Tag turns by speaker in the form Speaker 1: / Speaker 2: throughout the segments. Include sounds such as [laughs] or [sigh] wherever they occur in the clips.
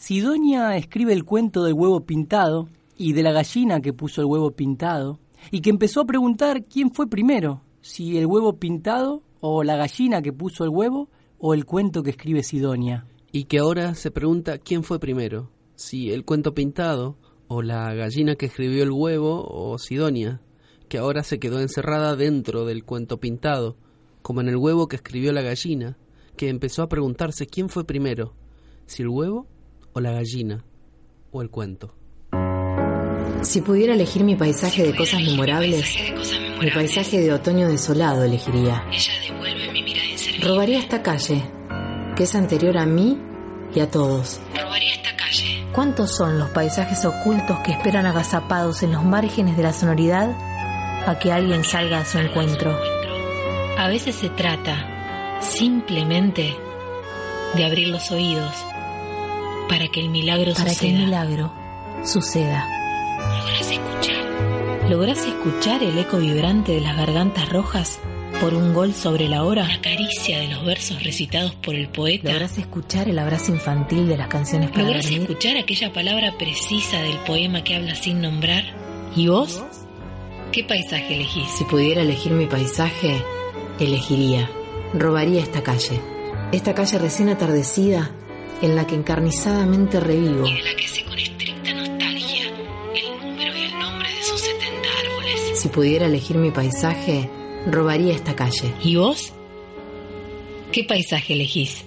Speaker 1: Sidonia escribe el cuento del huevo pintado y de la gallina que puso el huevo pintado y que empezó a preguntar quién fue primero, si el huevo pintado o la gallina que puso el huevo o el cuento que escribe Sidonia.
Speaker 2: Y que ahora se pregunta quién fue primero, si el cuento pintado o la gallina que escribió el huevo o Sidonia, que ahora se quedó encerrada dentro del cuento pintado, como en el huevo que escribió la gallina, que empezó a preguntarse quién fue primero, si el huevo o la gallina o el cuento.
Speaker 3: Si pudiera elegir mi paisaje de cosas memorables, mi paisaje de otoño desolado elegiría. Robaría esta calle, que es anterior a mí y a todos.
Speaker 4: Robaría esta calle.
Speaker 5: ¿Cuántos son los paisajes ocultos que esperan agazapados en los márgenes de la sonoridad a que alguien salga a su encuentro?
Speaker 4: A veces se trata simplemente de abrir los oídos para que el milagro
Speaker 5: Para
Speaker 4: suceda.
Speaker 5: que el milagro suceda.
Speaker 4: ¿Lográs escuchar? ¿Lográs escuchar el eco vibrante de las gargantas rojas por un gol sobre la hora? La caricia de los versos recitados por el poeta.
Speaker 5: ¿Lográs escuchar el abrazo infantil de las canciones para
Speaker 4: ¿Lográs
Speaker 5: dormir?
Speaker 4: escuchar aquella palabra precisa del poema que habla sin nombrar? ¿Y vos? ¿Qué paisaje elegís?
Speaker 3: Si pudiera elegir mi paisaje, elegiría. Robaría esta calle. Esta calle recién atardecida en la que encarnizadamente revivo.
Speaker 4: Y de la que sé con estricta nostalgia el número y el nombre de sus 70 árboles.
Speaker 3: Si pudiera elegir mi paisaje, robaría esta calle.
Speaker 4: ¿Y vos? ¿Qué paisaje elegís?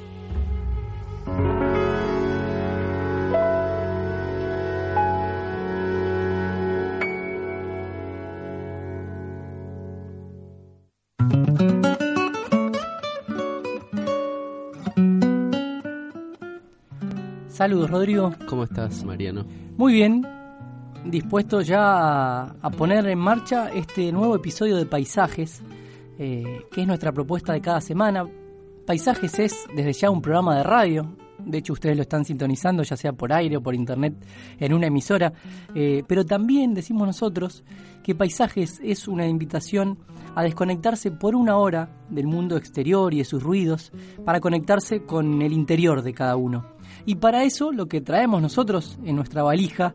Speaker 1: Saludos, Rodrigo.
Speaker 2: ¿Cómo estás, Mariano?
Speaker 1: Muy bien, dispuesto ya a, poner en marcha este nuevo episodio de Paisajes, eh, que es nuestra propuesta de cada semana. Paisajes es desde ya un programa de radio, de hecho ustedes lo están sintonizando ya sea por aire o por internet en una emisora, eh, pero también decimos nosotros que Paisajes es una invitación a desconectarse por una hora del mundo exterior y de sus ruidos para conectarse con el interior de cada uno. Y para eso lo que traemos nosotros en nuestra valija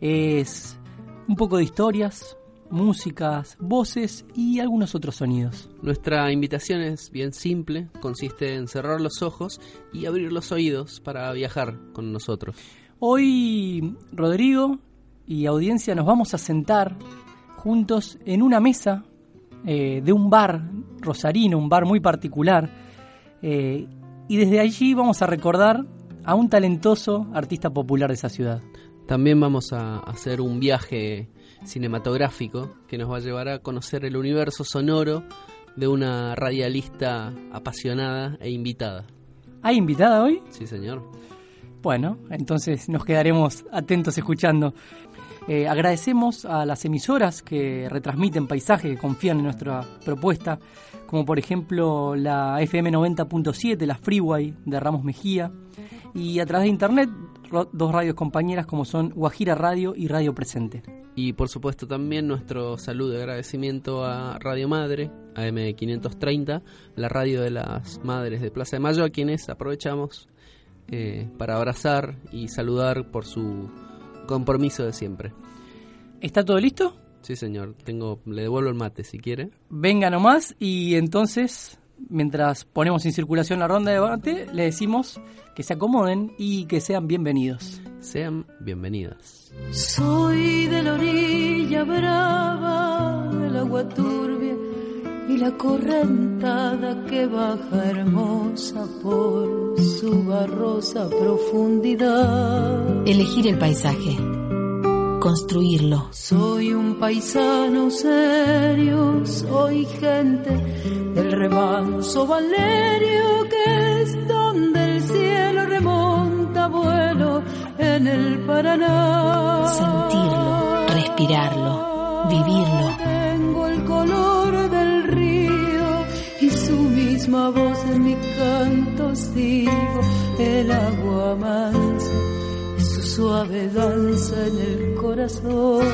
Speaker 1: es un poco de historias, músicas, voces y algunos otros sonidos.
Speaker 2: Nuestra invitación es bien simple, consiste en cerrar los ojos y abrir los oídos para viajar con nosotros.
Speaker 1: Hoy Rodrigo y audiencia nos vamos a sentar juntos en una mesa eh, de un bar rosarino, un bar muy particular, eh, y desde allí vamos a recordar a un talentoso artista popular de esa ciudad.
Speaker 2: También vamos a hacer un viaje cinematográfico que nos va a llevar a conocer el universo sonoro de una radialista apasionada e invitada.
Speaker 1: ¿Hay invitada hoy?
Speaker 2: Sí, señor.
Speaker 1: Bueno, entonces nos quedaremos atentos escuchando. Eh, agradecemos a las emisoras que retransmiten paisaje, que confían en nuestra propuesta, como por ejemplo la FM 90.7, la Freeway de Ramos Mejía, y a través de internet dos radios compañeras como son Guajira Radio y Radio Presente.
Speaker 2: Y por supuesto también nuestro saludo y agradecimiento a Radio Madre, AM530, la radio de las madres de Plaza de Mayo, a quienes aprovechamos eh, para abrazar y saludar por su compromiso de siempre.
Speaker 1: ¿Está todo listo?
Speaker 2: Sí, señor. Tengo, le devuelvo el mate si quiere.
Speaker 1: Venga nomás y entonces, mientras ponemos en circulación la ronda de debate, le decimos que se acomoden y que sean bienvenidos.
Speaker 2: Sean bienvenidas.
Speaker 6: Soy de la orilla brava del agua turbia y la correntada que baja hermosa por su barrosa profundidad.
Speaker 5: Elegir el paisaje. Construirlo.
Speaker 6: Soy un paisano serio, soy gente del remanso Valerio que es donde el cielo remonta vuelo en el Paraná.
Speaker 4: Sentirlo, respirarlo, vivirlo.
Speaker 6: Tengo el color del río y su misma voz en mi canto sigo. El agua mansa suave danza en el corazón.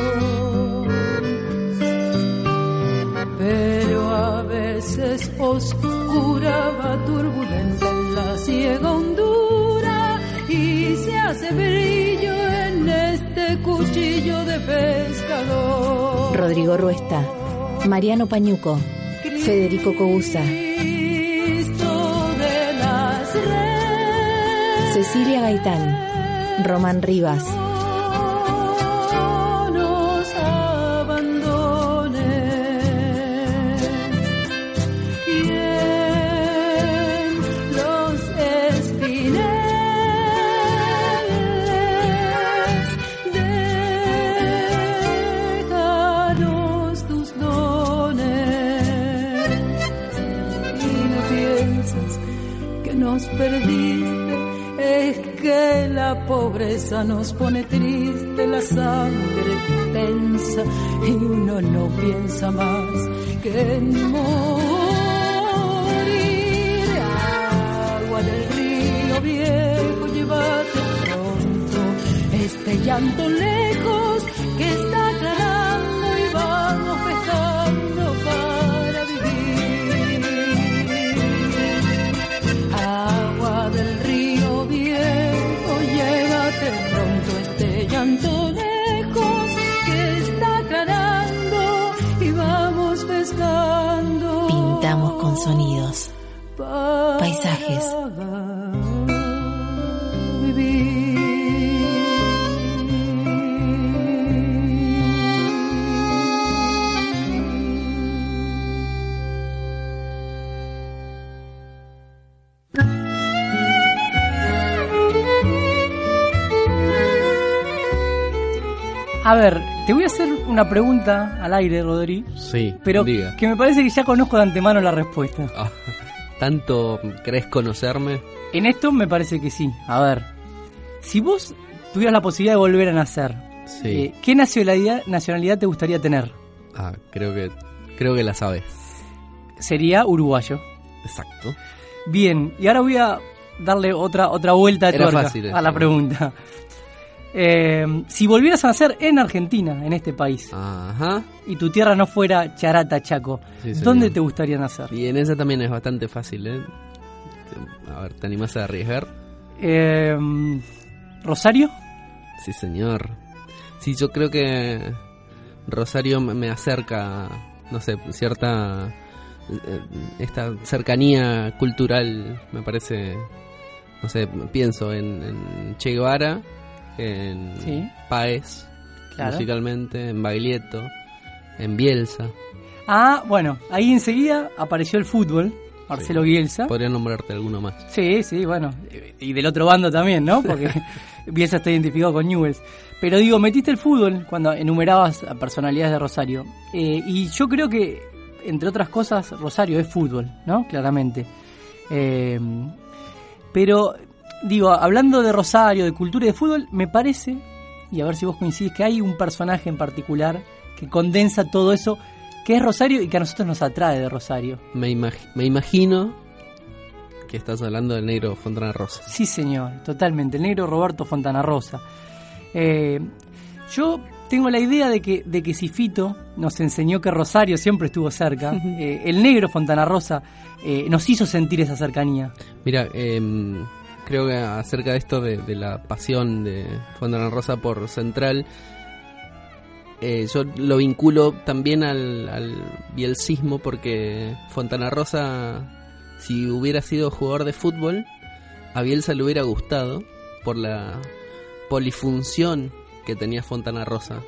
Speaker 6: Pero a veces oscura va turbulenta en la ciega hondura y se hace brillo en este cuchillo de pescador.
Speaker 5: Rodrigo Ruesta, Mariano Pañuco, Federico Cogusa,
Speaker 6: Cristo de las redes.
Speaker 5: Cecilia Gaitán, Román Rivas,
Speaker 6: nos pone triste, la sangre tensa y uno no piensa más que en morir. Agua del río viejo, llévate pronto este llanto lejos
Speaker 4: Paisajes.
Speaker 1: A ver, te voy a hacer una pregunta al aire, Rodri,
Speaker 2: Sí,
Speaker 1: pero
Speaker 2: diga.
Speaker 1: que me parece que ya conozco de antemano la respuesta.
Speaker 2: Ah, ¿Tanto crees conocerme?
Speaker 1: En esto me parece que sí. A ver, si vos tuvieras la posibilidad de volver a nacer,
Speaker 2: Sí.
Speaker 1: eh, ¿qué nacionalidad, nacionalidad te gustaría tener?
Speaker 2: Ah, creo que creo que la sabes.
Speaker 1: Sería uruguayo.
Speaker 2: Exacto.
Speaker 1: Bien, y ahora voy a darle otra, otra vuelta de
Speaker 2: Era
Speaker 1: tuerca
Speaker 2: fácil
Speaker 1: a la pregunta. Eh, si volvieras a nacer en Argentina, en este país,
Speaker 2: Ajá.
Speaker 1: y tu tierra no fuera Charata, Chaco,
Speaker 2: Sí.
Speaker 1: ¿dónde te gustaría nacer?
Speaker 2: Y en esa también es bastante fácil, ¿eh? A ver, ¿te animás a arriesgar?
Speaker 1: Eh, ¿Rosario?
Speaker 2: Sí, señor. Sí, yo creo que Rosario me- me acerca, no sé, cierta... eh, Esta cercanía cultural me parece... No sé, pienso en, en Che Guevara, en
Speaker 1: Sí.
Speaker 2: Paez,
Speaker 1: Claro.
Speaker 2: musicalmente, en Baglietto, en Bielsa.
Speaker 1: Ah, bueno, ahí enseguida apareció el fútbol, Marcelo Bielsa.
Speaker 2: Podría nombrarte alguno más.
Speaker 1: Sí, sí, bueno. Y del otro bando también, ¿no? Porque [laughs] Bielsa está identificado con Newells. Pero digo, metiste el fútbol cuando enumerabas a personalidades de Rosario. Eh, y yo creo que, entre otras cosas, Rosario es fútbol, ¿no? Claramente. Eh, pero, digo, hablando de Rosario, de cultura y de fútbol, me parece, y a ver si vos coincidís, que hay un personaje en particular que condensa todo eso, que es Rosario y que a nosotros nos atrae de Rosario.
Speaker 2: Me, imag- me imagino que estás hablando del negro Fontana Rosa.
Speaker 1: Sí, señor, totalmente. El negro Roberto Fontana Rosa. Eh, yo tengo la idea de que, de que si Fito nos enseñó que Rosario siempre estuvo cerca, [laughs] eh, el negro Fontana Rosa eh, nos hizo sentir esa cercanía.
Speaker 2: Mira, em, creo que acerca de esto de, la pasión de Fontana Rosa por Central, eh, yo lo vinculo también al, al bielcismo porque Fontana Rosa, si hubiera sido jugador de fútbol, a Bielsa le hubiera gustado por la polifunción que tenía Fontana Rosa.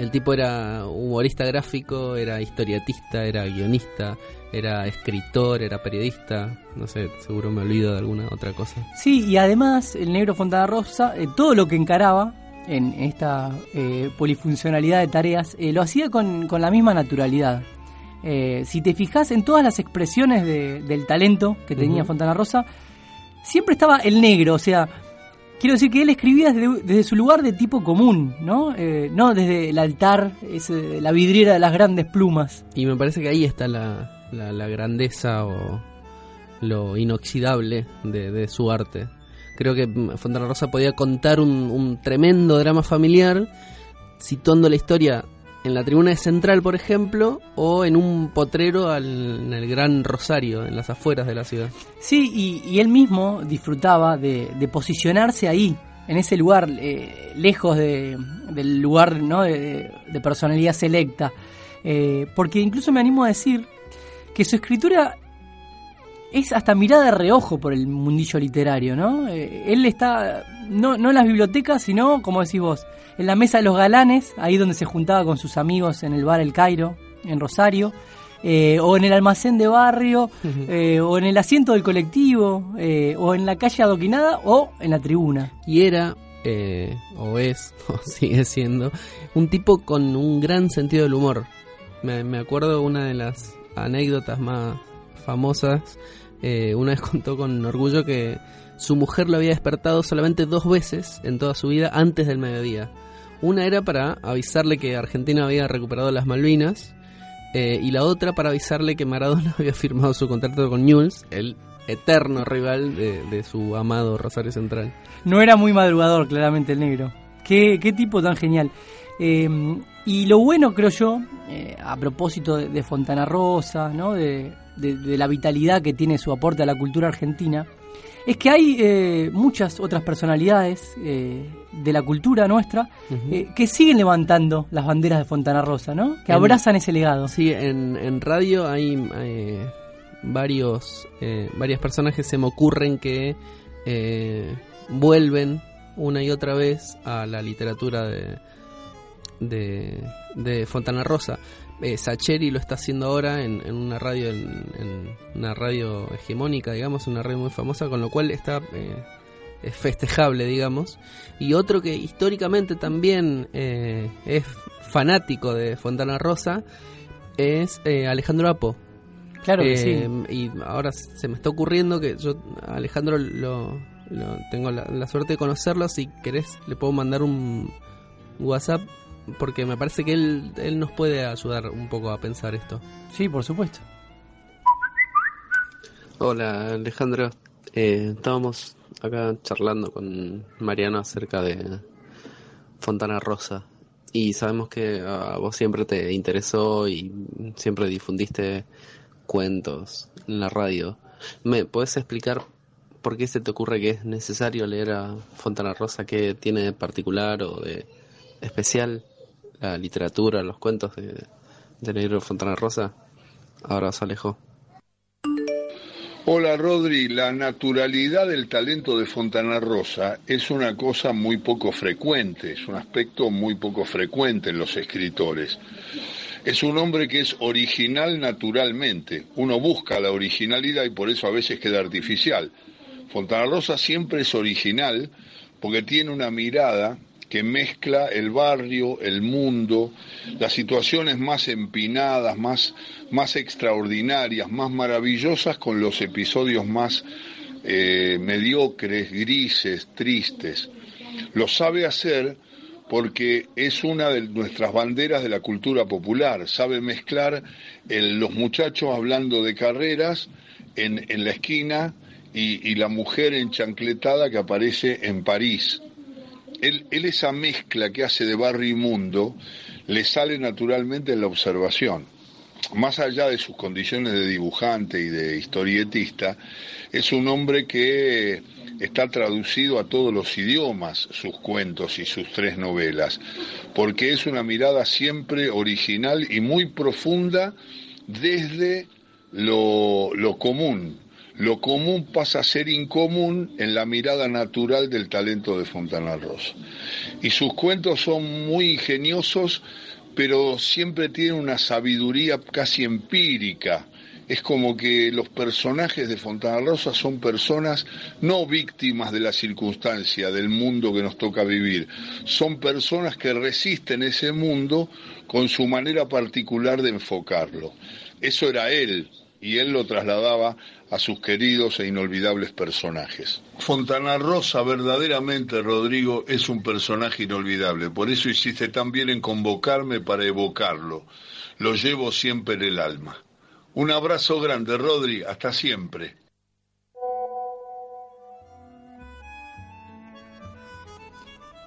Speaker 2: El tipo era humorista gráfico, era historietista, era guionista, era escritor, era periodista, no sé, seguro me olvido de alguna otra cosa.
Speaker 1: Sí, y además el negro Fontana Rosa, eh, todo lo que encaraba en esta eh, polifuncionalidad de tareas, eh, lo hacía con, con la misma naturalidad. Si te fijas en todas las expresiones de- del talento que tenía
Speaker 2: Ujú.
Speaker 1: Fontana Rosa, siempre estaba el negro, o sea, quiero decir que él escribía desde, su lugar de tipo común, ¿no? Eh, no desde el altar, la vidriera de las grandes plumas.
Speaker 2: Y me parece que ahí está la, la, grandeza o lo inoxidable de, su arte. Creo que Fontana Rosa podía contar un, tremendo drama familiar situando la historia en la tribuna central, por ejemplo, o en un potrero en el Gran Rosario, en las afueras de la ciudad.
Speaker 1: Sí, y, él mismo disfrutaba de, posicionarse ahí, en ese lugar, eh, lejos del lugar ¿no? de, personalidad selecta. Eh, porque incluso me animo a decir que su escritura es hasta mirada de reojo por el mundillo literario, ¿no? Eh, él está, no, no en las bibliotecas, sino, como decís vos, en la mesa de los galanes, ahí donde se juntaba con sus amigos en el bar El Cairo, en Rosario, eh, o en el almacén de barrio, eh, o en el asiento del colectivo, o en la calle adoquinada, o en la tribuna.
Speaker 2: Y era, o es, [laughs] o sigue siendo, un tipo con un gran sentido del humor. Me, me acuerdo una de las anécdotas más famosas. Eh, una vez contó con orgullo que su mujer lo había despertado solamente dos veces en toda su vida antes del mediodía. Una era para avisarle que Argentina había recuperado las Malvinas eh, y la otra para avisarle que Maradona [laughs] había firmado su contrato con Newell's, el eterno rival de, su amado Rosario Central.
Speaker 1: No era muy madrugador, claramente, el negro. Qué, qué tipo tan genial. Eh, y lo bueno, creo yo, eh, a propósito de, Fontana Rosa, ¿no? De, la vitalidad que tiene su aporte a la cultura argentina, es que hay eh, muchas otras personalidades eh, de la cultura nuestra que siguen levantando las banderas de Fontana Rosa, ¿no? Que abrazan ese legado.
Speaker 2: Sí, en, en radio hay varios varias personas que se me ocurren que vuelven una y otra vez a la literatura de de, Fontana Rosa. Eh, Sacheri lo está haciendo ahora en, una radio en, una radio hegemónica, digamos, una radio muy famosa, con lo cual está eh, festejable, digamos. Y otro que históricamente también eh, es fanático de Fontana Rosa es eh, Alejandro Apo.
Speaker 1: Claro que sí.
Speaker 2: Y ahora se me está ocurriendo que yo, Alejandro, lo, tengo la, la suerte de conocerlo. Si querés, le puedo mandar un WhatsApp porque me parece que él, él nos puede ayudar un poco a pensar esto.
Speaker 1: Sí, por supuesto.
Speaker 2: Hola Alejandro, eh, estábamos acá charlando con Mariano acerca de Fontana Rosa y sabemos que a vos siempre te interesó y siempre difundiste cuentos en la radio. ¿Me puedes explicar por qué se te ocurre que es necesario leer a Fontana Rosa? ¿Qué tiene de particular o de especial? La literatura, los cuentos de, de Negro Fontana Rosa. Ahora se alejó.
Speaker 7: Hola Rodri, la naturalidad del talento de Fontana Rosa es una cosa muy poco frecuente, es un aspecto muy poco frecuente en los escritores. Es un hombre que es original naturalmente, uno busca la originalidad y por eso a veces queda artificial. Fontana Rosa siempre es original porque tiene una mirada que mezcla el barrio, el mundo, las situaciones más empinadas, más, más extraordinarias, más maravillosas con los episodios más eh, mediocres, grises, tristes. Lo sabe hacer porque es una de nuestras banderas de la cultura popular. Sabe mezclar los muchachos hablando de carreras en, en la esquina y, y, la mujer enchancletada que aparece en París él, esa mezcla que hace de barrio y mundo le sale naturalmente en la observación. Más allá de sus condiciones de dibujante y de historietista, es un hombre que está traducido a todos los idiomas sus cuentos y sus tres novelas, porque es una mirada siempre original y muy profunda desde lo, lo común, lo común pasa a ser incomún en la mirada natural del talento de Fontana Rosa. Y sus cuentos son muy ingeniosos, pero siempre tienen una sabiduría casi empírica. Es como que los personajes de Fontana Rosa son personas no víctimas de la circunstancia, del mundo que nos toca vivir. Son personas que resisten ese mundo con su manera particular de enfocarlo. Eso era él, y él lo trasladaba a sus queridos e inolvidables personajes. Fontana Rosa verdaderamente, Rodrigo, es un personaje inolvidable, por eso hiciste tan bien en convocarme para evocarlo. Lo llevo siempre en el alma. Un abrazo grande, Rodri, hasta siempre.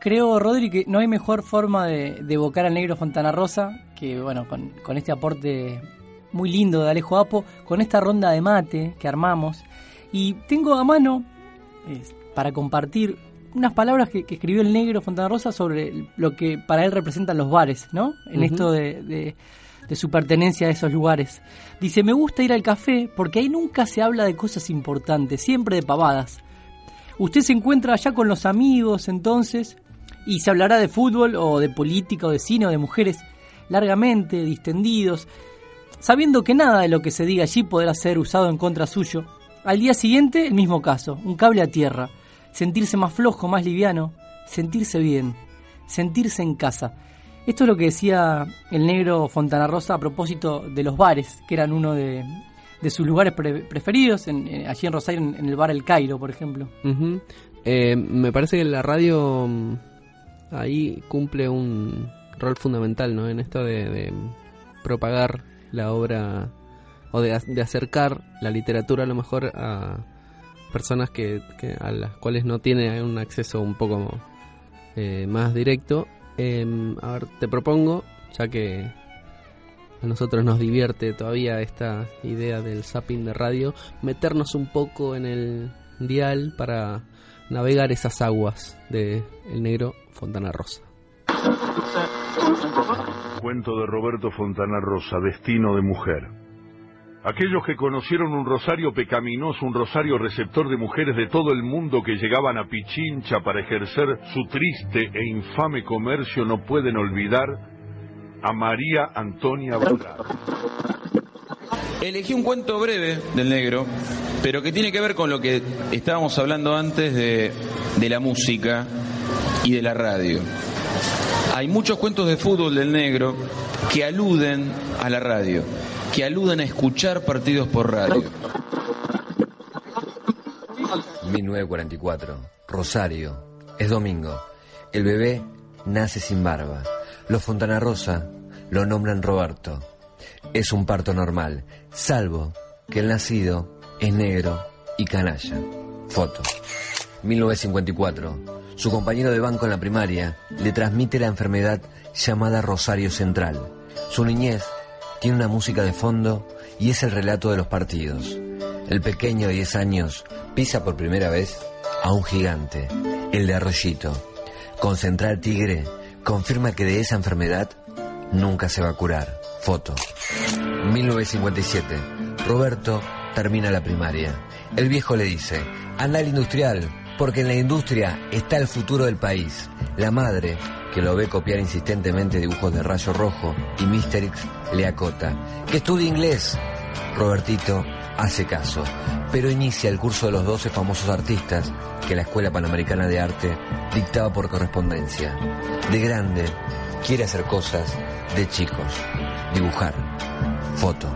Speaker 1: Creo, Rodri, que no hay mejor forma de, evocar al negro Fontana Rosa que, bueno, con, este aporte muy lindo de Alejo Apo, con esta ronda de mate que armamos. Y tengo a mano, para compartir, unas palabras que, escribió el negro Fontana Rosa sobre lo que para él representan los bares, ¿no? En esto de, de su pertenencia a esos lugares. Dice, me gusta ir al café porque ahí nunca se habla de cosas importantes, siempre de pavadas. Usted se encuentra allá con los amigos, entonces, y se hablará de fútbol o de política o de cine o de mujeres largamente, distendidos, sabiendo que nada de lo que se diga allí podrá ser usado en contra suyo. Al día siguiente, el mismo caso, un cable a tierra, sentirse más flojo, más liviano, sentirse bien, sentirse en casa. Esto es lo que decía el negro Fontana Rosa a propósito de los bares, que eran uno de, sus lugares preferidos, en, eh, allí en Rosario, en, el bar El Cairo, por ejemplo.
Speaker 2: Eh, me parece que la radio ahí cumple un rol fundamental, ¿no? En esto de, propagar la obra o de, acercar la literatura a lo mejor a personas que, a las cuales no tiene un acceso un poco eh, más directo. Em, a ver, te propongo, ya que a nosotros nos divierte todavía esta idea del zapping de radio, meternos un poco en el dial para navegar esas aguas de El Negro Fontana Rosa.
Speaker 7: Cuento de Roberto Fontana Rosa, Destino de Mujer. Aquellos que conocieron un rosario pecaminoso, un rosario receptor de mujeres de todo el mundo que llegaban a Pichincha para ejercer su triste e infame comercio, no pueden olvidar a María Antonia Valgrado.
Speaker 8: Elegí un cuento breve del negro, pero que tiene que ver con lo que estábamos hablando antes de, la música y de la radio. Hay muchos cuentos de fútbol del negro que aluden a la radio, que aluden a escuchar partidos por radio.
Speaker 9: 1944, Rosario, es domingo. El bebé nace sin barba. Los Fontana Rosa lo nombran Roberto. Es un parto normal, salvo que el nacido es negro y canalla. Foto. 1954. Su compañero de banco en la primaria le transmite la enfermedad llamada Rosario Central. Su niñez tiene una música de fondo y es el relato de los partidos. El pequeño de 10 años pisa por primera vez a un gigante, el de Arroyito. Con Central Tigre confirma que de esa enfermedad nunca se va a curar. Foto. 1957. Roberto termina la primaria. El viejo le dice, anda al industrial, porque en la industria está el futuro del país. La madre, que lo ve copiar insistentemente dibujos de rayo rojo, y Misterix le acota, que estudie inglés. Robertito hace caso, pero inicia el curso de los 12 famosos artistas que la Escuela Panamericana de Arte dictaba por correspondencia. De grande, quiere hacer cosas de chicos, dibujar. Foto.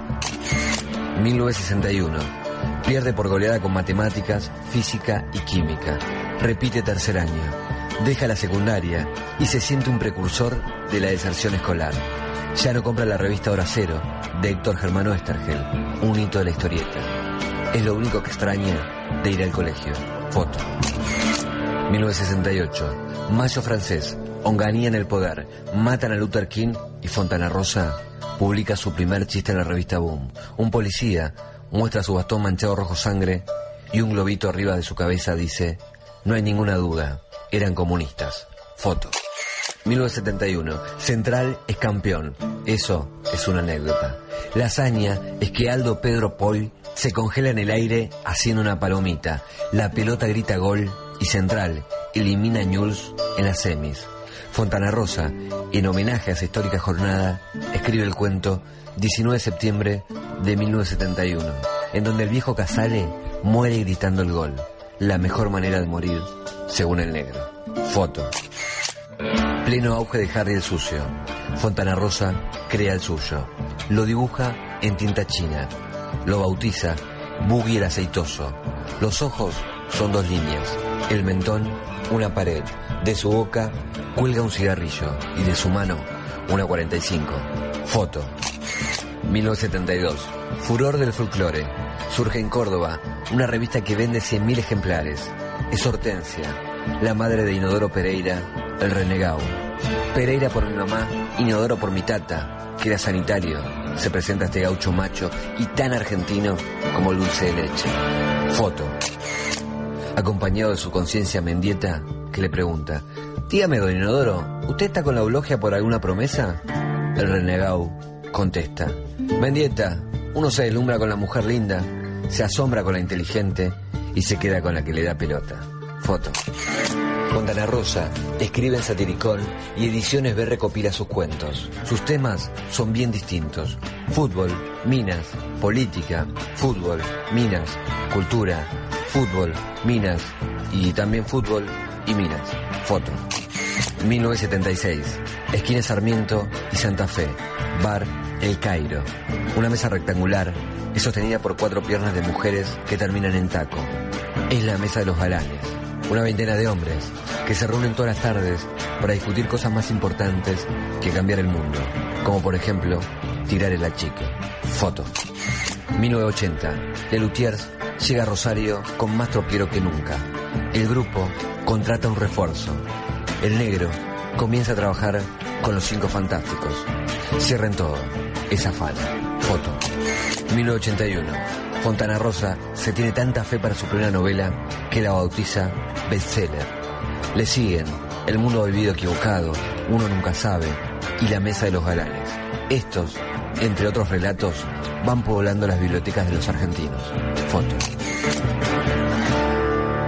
Speaker 9: 1961. Pierde por goleada con matemáticas, física y química. Repite tercer año. Deja la secundaria y se siente un precursor de la deserción escolar. Ya no compra la revista Hora Cero de Héctor Germano Estergel, un hito de la historieta. Es lo único que extraña de ir al colegio. Foto. 1968. Mayo francés. Onganía en el poder. Matan a Luther King y Fontana Rosa publica su primer chiste en la revista Boom. Un policía muestra su bastón manchado rojo sangre y un globito arriba de su cabeza dice, no hay ninguna duda, eran comunistas. Foto. 1971. Central es campeón. Eso es una anécdota. La hazaña es que Aldo Pedro Paul se congela en el aire haciendo una palomita. La pelota grita gol y Central elimina a Ñuls en las semis. Fontana Rosa, en homenaje a esa histórica jornada, escribe el cuento 19 de septiembre de 1971, en donde el viejo Casale muere gritando el gol, la mejor manera de morir, según el negro. Foto. Pleno auge de Harry el sucio. Fontana Rosa crea el suyo. Lo dibuja en tinta china. Lo bautiza Boogie el aceitoso. Los ojos son dos líneas. El mentón, una pared. De su boca cuelga un cigarrillo y de su mano una 45. Foto. 1972. Furor del folclore. Surge en Córdoba una revista que vende 100.000 ejemplares. Es Hortensia, la madre de Inodoro Pereira, el renegado. Pereira por mi mamá, Inodoro por mi tata, que era sanitario. Se presenta este gaucho macho y tan argentino como el dulce de leche. Foto. Acompañado de su conciencia mendieta, que le pregunta, Dígame, don Inodoro, ¿usted está con la eulogia por alguna promesa? El renegado contesta, Mendieta, uno se deslumbra con la mujer linda, se asombra con la inteligente y se queda con la que le da pelota. Foto. Fontana Rosa escribe en Satiricón y Ediciones B recopila sus cuentos. Sus temas son bien distintos. Fútbol, minas, política, fútbol, minas, cultura, fútbol, minas y también fútbol y minas. Foto. 1976. Esquina Sarmiento y Santa Fe. Bar El Cairo. Una mesa rectangular es sostenida por cuatro piernas de mujeres que terminan en taco. Es la mesa de los galanes. Una veintena de hombres que se reúnen todas las tardes para discutir cosas más importantes que cambiar el mundo. Como por ejemplo, tirar el achique. Foto. 1980. Lelutiers llega a Rosario con más tropiero que nunca. El grupo contrata un refuerzo. El negro comienza a trabajar con los cinco fantásticos. Cierren todo. Es afana. Foto. 1981. Fontana Rosa se tiene tanta fe para su primera novela que la bautiza bestseller. Le siguen El mundo vivido equivocado, Uno nunca sabe y La mesa de los galanes. Estos, entre otros relatos, van poblando las bibliotecas de los argentinos. Foto.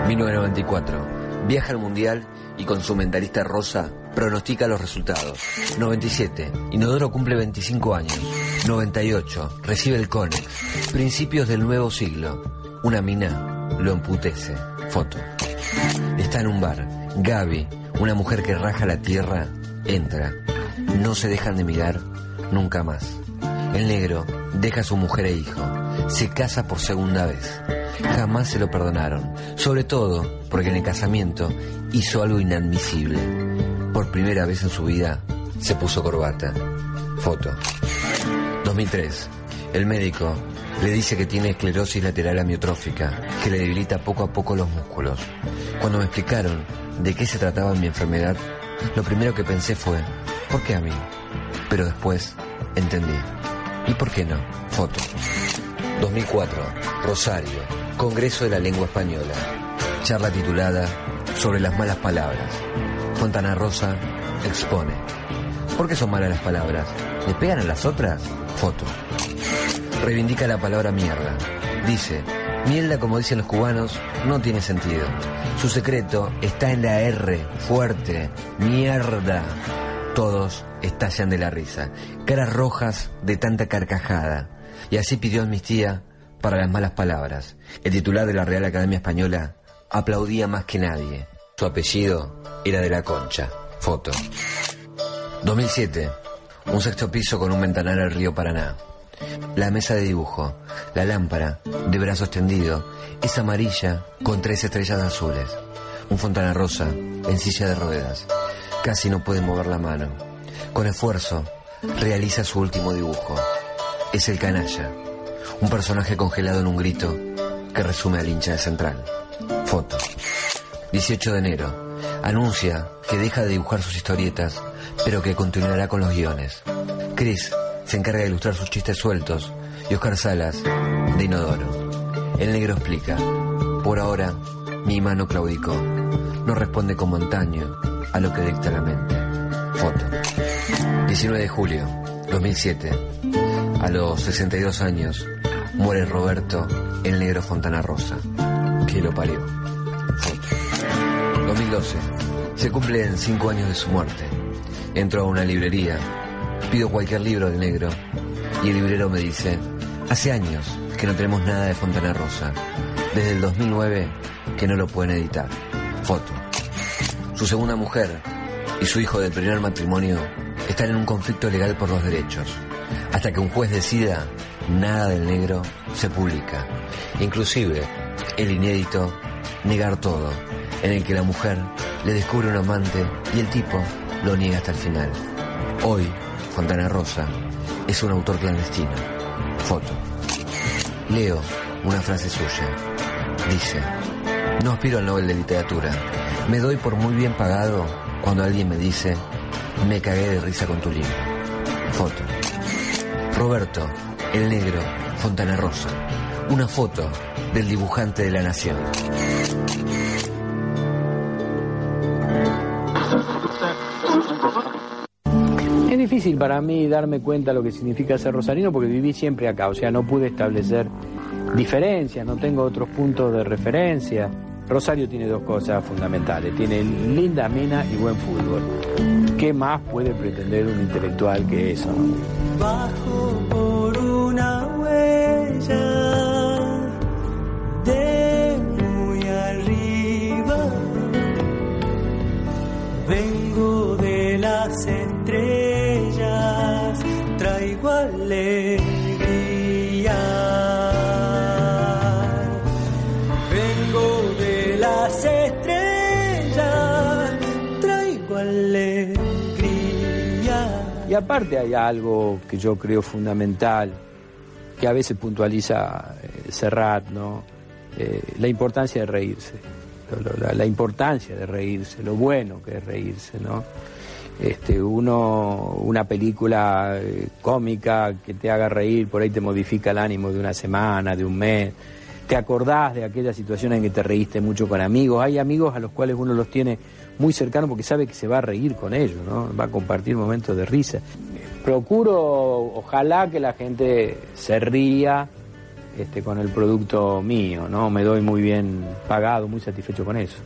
Speaker 9: 1994. Viaja al Mundial y con su mentalista rosa pronostica los resultados. 97. Inodoro cumple 25 años. 98. Recibe el Conex. Principios del nuevo siglo. Una mina lo emputece. Foto. Está en un bar. Gaby, una mujer que raja la tierra, entra. No se dejan de mirar nunca más. El negro deja a su mujer e hijo. Se casa por segunda vez. Jamás se lo perdonaron. Sobre todo porque en el casamiento hizo algo inadmisible. Por primera vez en su vida se puso corbata. Foto. 2003. El médico le dice que tiene esclerosis lateral amiotrófica, que le debilita poco a poco los músculos. Cuando me explicaron de qué se trataba mi enfermedad, lo primero que pensé fue, ¿por qué a mí? Pero después entendí. ¿Y por qué no? Foto. 2004. Rosario. Congreso de la Lengua Española. Charla titulada Sobre las malas palabras. Fontana Rosa expone. ¿Por qué son malas las palabras? ¿Le pegan a las otras? Foto. Reivindica la palabra mierda. Dice, mierda como dicen los cubanos, no tiene sentido. Su secreto está en la R, fuerte, mierda. Todos estallan de la risa, caras rojas de tanta carcajada. Y así pidió amnistía para las malas palabras. El titular de la Real Academia Española aplaudía más que nadie. Su apellido era de la Concha. Foto. 2007. Un sexto piso con un ventanal al río Paraná. La mesa de dibujo, la lámpara, de brazo extendido, es amarilla con tres estrellas azules. Un fontana rosa en silla de ruedas. Casi no puede mover la mano. Con esfuerzo, realiza su último dibujo. Es el canalla, un personaje congelado en un grito que resume al hincha de Central. Foto. 18 de enero. Anuncia que deja de dibujar sus historietas, pero que continuará con los guiones. Chris se encarga de ilustrar sus chistes sueltos y Oscar Salas de Inodoro. El negro explica, por ahora mi mano claudicó, no responde como antaño a lo que dicta la mente. Foto. 19 de julio, 2007. A los 62 años, muere Roberto el negro Fontana Rosa, que lo parió. Foto. 2012. Se cumplen 5 años de su muerte. Entro a una librería, pido cualquier libro del negro y el librero me dice, hace años que no tenemos nada de Fontana Rosa. Desde el 2009 que no lo pueden editar. Foto. Su segunda mujer y su hijo del primer matrimonio están en un conflicto legal por los derechos, hasta que un juez decida Nada del Negro se publica. Inclusive el inédito Negar Todo, en el que la mujer le descubre un amante y el tipo lo niega hasta el final. Hoy, Fontana Rosa es un autor clandestino. Foto. Leo una frase suya. Dice, no aspiro al Nobel de Literatura. Me doy por muy bien pagado cuando alguien me dice, me cagué de risa con tu libro. Foto. Roberto, el negro, Fontana Rosa. Una foto del dibujante de la nación.
Speaker 10: Es difícil para mí darme cuenta lo que significa ser rosarino porque viví siempre acá, o sea, no pude establecer diferencias, no tengo otros puntos de referencia. Rosario tiene dos cosas fundamentales, tiene linda mina y buen fútbol. ¿Qué más puede pretender un intelectual que eso?
Speaker 11: Bajo por una huella de muy arriba, vengo de las estrellas, traigo alegría.
Speaker 10: Aparte hay algo que yo creo fundamental, que a veces puntualiza eh, Serrat, ¿no? Eh, la importancia de reírse, la importancia de reírse, lo bueno que es reírse, ¿no? Este, uno, una película eh, cómica que te haga reír, por ahí te modifica el ánimo de una semana, de un mes. Te acordás de aquellas situaciones en que te reíste mucho con amigos. Hay amigos a los cuales uno los tiene muy cercanos porque sabe que se va a reír con ellos, ¿no? Va a compartir momentos de risa. Procuro, ojalá que la gente se ría este, con el producto mío, ¿no? Me doy muy bien pagado, muy satisfecho con eso.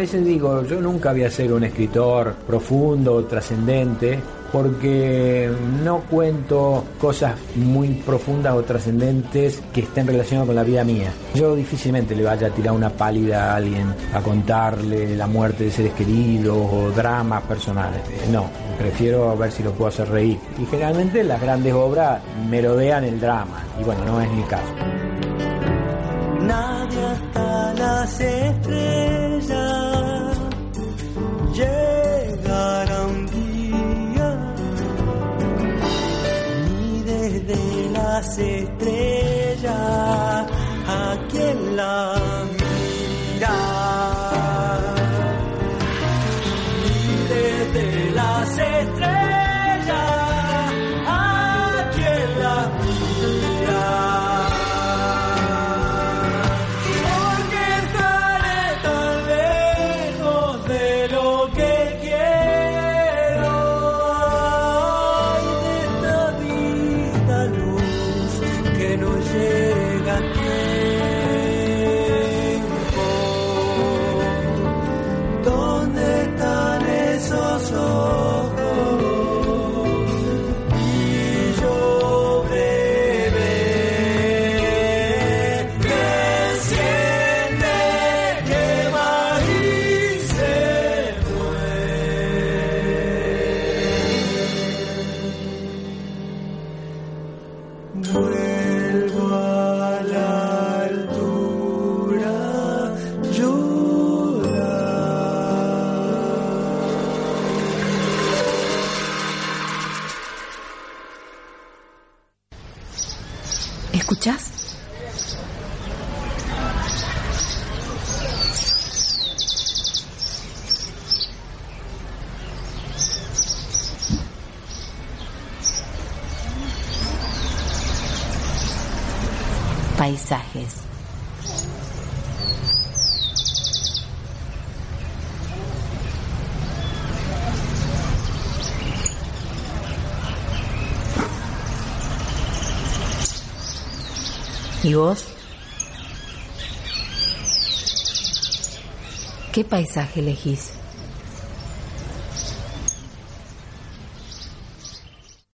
Speaker 10: Veces digo, yo nunca voy a ser un escritor profundo, trascendente, porque no cuento cosas muy profundas o trascendentes que estén relacionadas con la vida mía. Yo difícilmente le vaya a tirar una pálida a alguien a contarle la muerte de seres queridos o dramas personales. Eh, No, prefiero ver si lo puedo hacer reír. Y generalmente las grandes obras merodean el drama, y bueno, no es mi caso.
Speaker 11: Ni desde las
Speaker 5: vos? ¿Qué paisaje elegís?